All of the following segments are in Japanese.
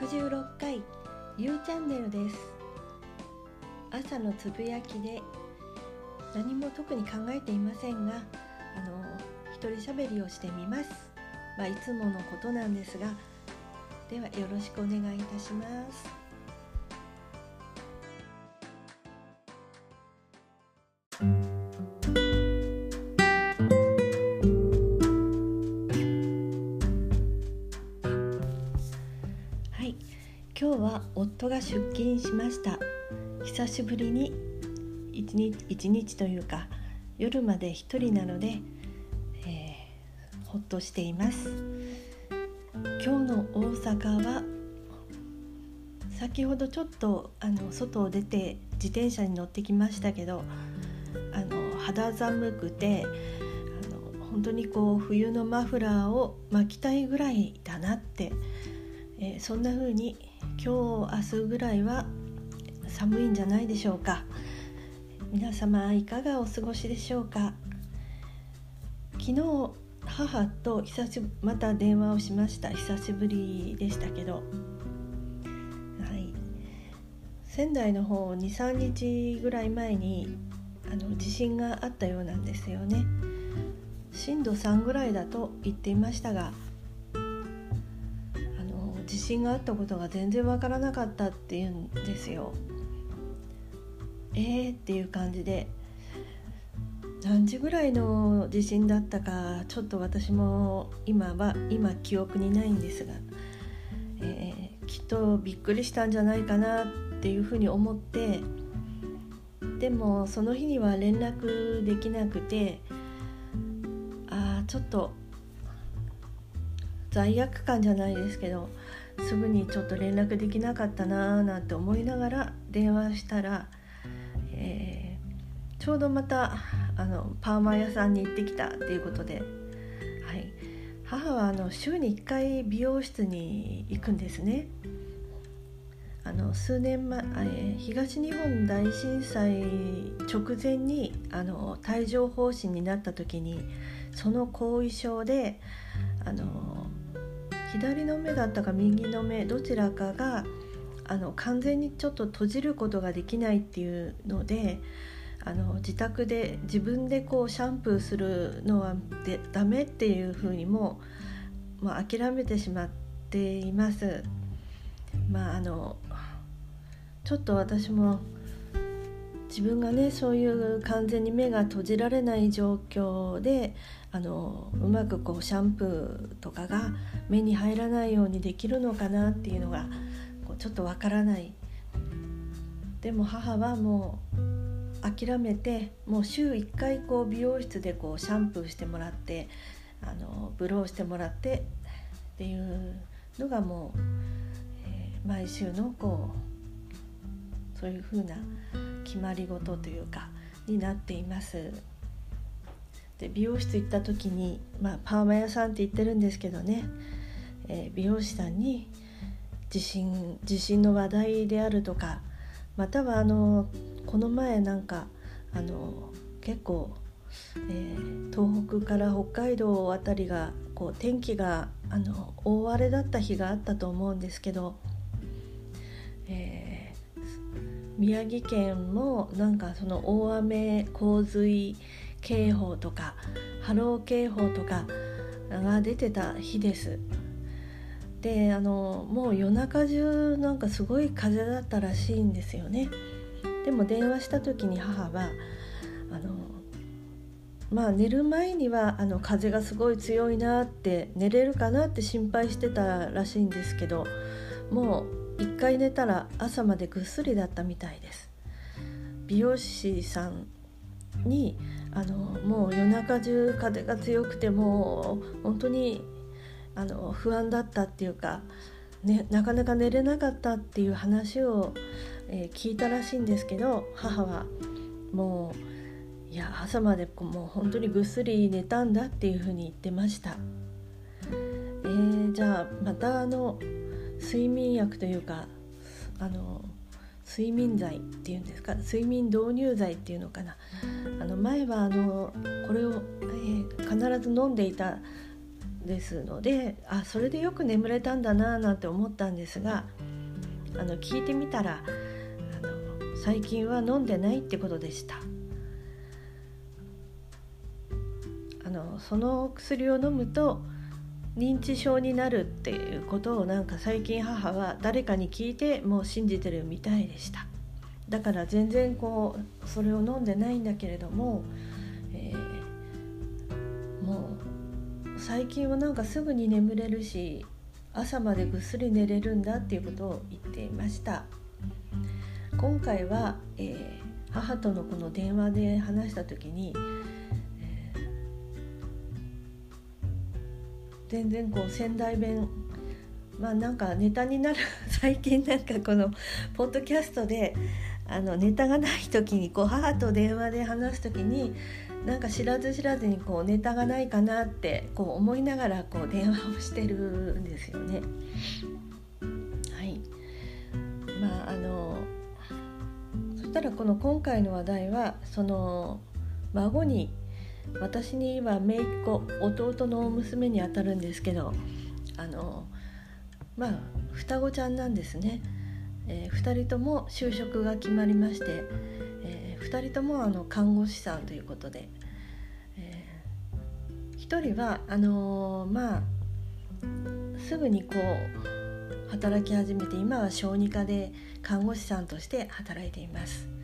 66回ゆうチャンネルです。朝のつぶやきで何も特に考えていませんがあの一人喋りをしてみます。まあ、いつものことなんですがではよろしくお願いいたします。出勤しました。久しぶりに一日一日というか夜まで一人なので、えー、ほっとしています。今日の大阪は先ほどちょっとあの外を出て自転車に乗ってきましたけどあの肌寒くてあの本当にこう冬のマフラーを巻きたいぐらいだなって、えー、そんな風に今日明日ぐらいは寒いんじゃないでしょうか。皆様いかがお過ごしでしょうか。昨日母と久しまた電話をしました。久しぶりでしたけど、はい、仙台の方23日ぐらい前にあの地震があったようなんですよね。震度3ぐらいだと言っていましたが自信があったことが全然わからなかったっていうんですよ。えーっていう感じで何時ぐらいの地震だったかちょっと私も今は今記憶にないんですが、えー、きっとびっくりしたんじゃないかなっていうふうに思ってでもその日には連絡できなくてああちょっと罪悪感じゃないですけどすぐにちょっと連絡できなかったなーなんて思いながら電話したら、えー、ちょうどまたあのパーマ屋さんに行ってきたっていうことで、はい、母はあの週に1回美容室に行くんですね。あの数年前、え、東日本大震災直前にあの帯状疱疹になった時にその後遺症であの左の目だったか右の目どちらかがあの完全にちょっと閉じることができないっていうのであの自宅で自分でこうシャンプーするのはでダメっていうふうにも、まあ、諦めてしまっています。まああのちょっと私も自分がねそういう完全に目が閉じられない状況であのうまくこうシャンプーとかが目に入らないようにできるのかなっていうのがこうちょっとわからない。でも母はもう諦めてもう週1回こう美容室でこうシャンプーしてもらってあのブローしてもらってっていうのがもう、えー、毎週のこうそういうふうな決まり事というかになっています。で美容室行った時に、まあ、パーマ屋さんって言ってるんですけどね、えー、美容師さんに地震地震の話題であるとかまたはあのこの前なんかあの結構、えー、東北から北海道あたりがこう天気があの大荒れだった日があったと思うんですけど、えー、宮城県もなんかその大雨洪水警報とか波浪警報とかが出てた日です。であのもう夜中中なんかすごい風だったらしいんですよね。でも電話した時に母はあのまあ寝る前にはあの風がすごい強いなって寝れるかなって心配してたらしいんですけどもう一回寝たら朝までぐっすりだったみたいです美容師さんにあのもう夜中中風が強くてもう本当にあの不安だったっていうか、ね、なかなか寝れなかったっていう話を、えー、聞いたらしいんですけど母はもういや朝までもう本当にぐっすり寝たんだっていうふうに言ってました。えー、じゃあまたあの睡眠薬というかあの睡眠剤っていうんですか？睡眠導入剤っていうのかな？あの前はあのこれを、えー、必ず飲んでいたですのであそれでよく眠れたんだななんて思ったんですがあの聞いてみたらあの最近は飲んでないってことでした。あのその薬を飲むと認知症になるっていうことをなんか最近母は誰かに聞いてもう信じてるみたいでした。だから全然こうそれを飲んでないんだけれども、えー、もう最近はなんかすぐに眠れるし朝までぐっすり寝れるんだっていうことを言っていました。今回は、えー、母とのこの電話で話した時に全然こう仙台弁まあなんかネタになる 最近なんかこのポッドキャストであのネタがない時にこう母と電話で話す時になんか知らず知らずにこうネタがないかなってこう思いながらこう電話をしてるんですよね。はいまああのそしたらこの今回の話題はその孫に私には姪っ子弟の娘にあたるんですけどあのまあ双子ちゃんなんですね、えー、2人とも就職が決まりまして、えー、2人ともあの看護師さんということで、えー、1人はあのー、まあすぐにこう働き始めて今は小児科で看護師さんとして働いています。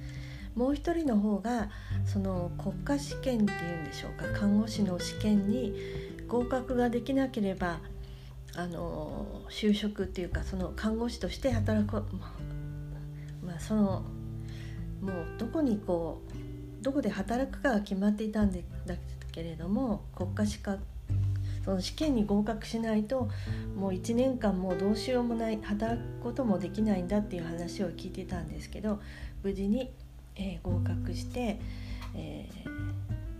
もう一人の方がその国家試験っていうんでしょうか看護師の試験に合格ができなければあの就職っていうかその看護師として働く まあそのもうどこにこうどこで働くかが決まっていたんだけれども国家資格その試験に合格しないともう1年間もうどうしようもない働くこともできないんだっていう話を聞いてたんですけど無事にえー、合格して、え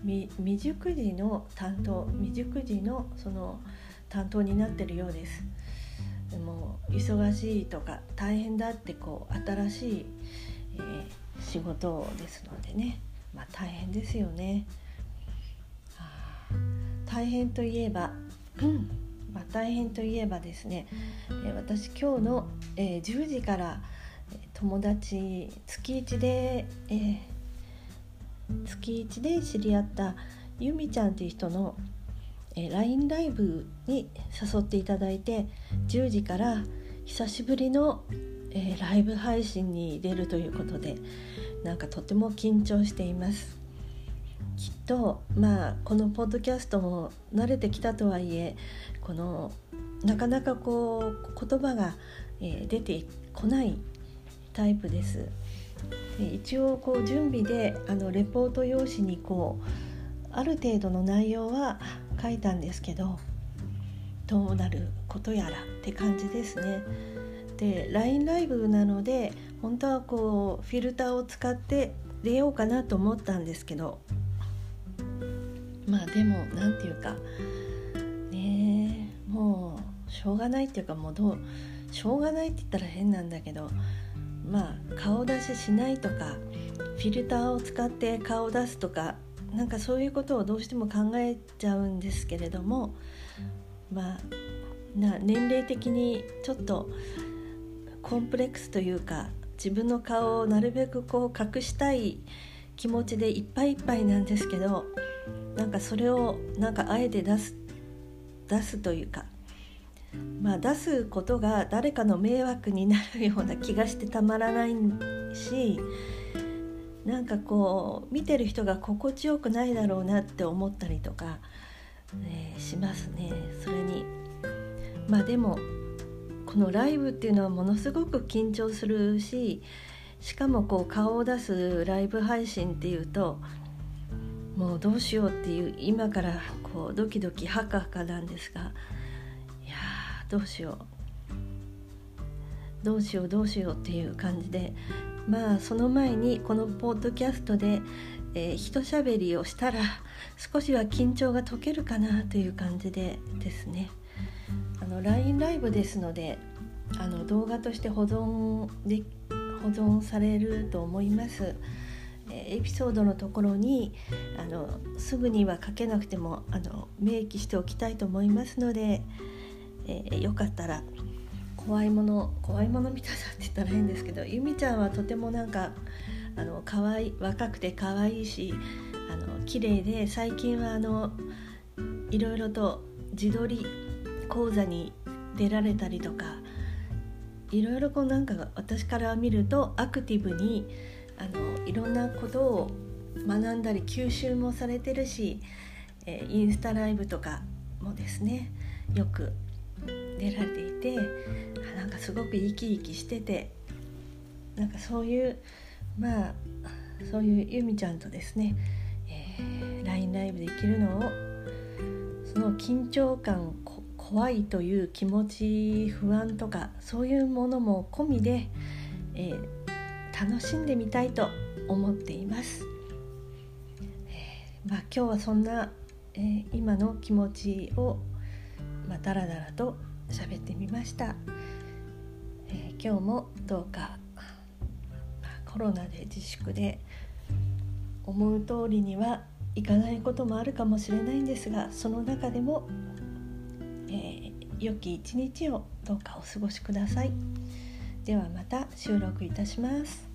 ー、未熟児の担当未熟児のその担当になってるようです。もう忙しいとか大変だってこう新しい、えー、仕事ですのでね、まあ、大変ですよね。大変といえば、うんまあ、大変といえばですね、えー、私今日の、えー、10時から友達月1で、えー、月1で知り合ったゆみちゃんっていう人の、えー、LINE ライブに誘っていただいて10時から久しぶりの、えー、ライブ配信に出るということでなんかとても緊張しています。きっとまあこのポッドキャストも慣れてきたとはいえこのなかなかこう言葉が、えー、出てこないタイプです。で一応こう準備であのレポート用紙にこうある程度の内容は書いたんですけどどうなることやらって感じですね。で LINE ライブなので本当はこうフィルターを使って出ようかなと思ったんですけどまあでも何て言うかねもうしょうがないっていうかもうどうしょうがないって言ったら変なんだけどまあ顔出ししないとかフィルターを使って顔を出すとかなんかそういうことをどうしても考えちゃうんですけれどもまあな年齢的にちょっとコンプレックスというか自分の顔をなるべくこう隠したい気持ちでいっぱいいっぱいなんですけどなんかそれをなんかあえて出す出すというかまあ、出すことが誰かの迷惑になるような気がしてたまらないしなんかこう見てる人が心地よくないだろうなって思ったりとか、えー、しますね。それに。まあでもこのライブっていうのはものすごく緊張するししかもこう顔を出すライブ配信っていうともうどうしようっていう今からこうドキドキハカハカなんですがどうしようどうしようどうしようっていう感じでまあその前にこのポッドキャストで、えー、一しゃべりをしたら少しは緊張が解けるかなという感じでですね。あの LINE ライブですのであの動画として保存で保存されると思います、エピソードのところにあのすぐには書けなくてもあの明記しておきたいと思いますので、えー、よかったら怖いもの怖いもの見たさって言ったら変ですけどゆみちゃんはとてもなんかあの可愛い若くて可愛いしあの綺麗で最近はあのいろいろと自撮り講座に出られたりとかいろいろこうなんか私から見るとアクティブにあのいろんなことを学んだり吸収もされてるし、えー、インスタライブとかもですねよく出られていてなんかすごく生き生きしててなんかそういうまあそういうゆみちゃんとですね、えー、LINE ライブできるのをその緊張感怖いという気持ち不安とかそういうものも込みで、えー、楽しんでみたいと思っています。え、まあ、今日はそんな、え、今の気持ちを、まあ、だらだらと喋ってみました、え今日もどうか、ま、コロナで自粛で思う通りにはいかないこともあるかもしれないんですがその中でもえー、良き一日をどうかお過ごしください。ではまた収録いたします。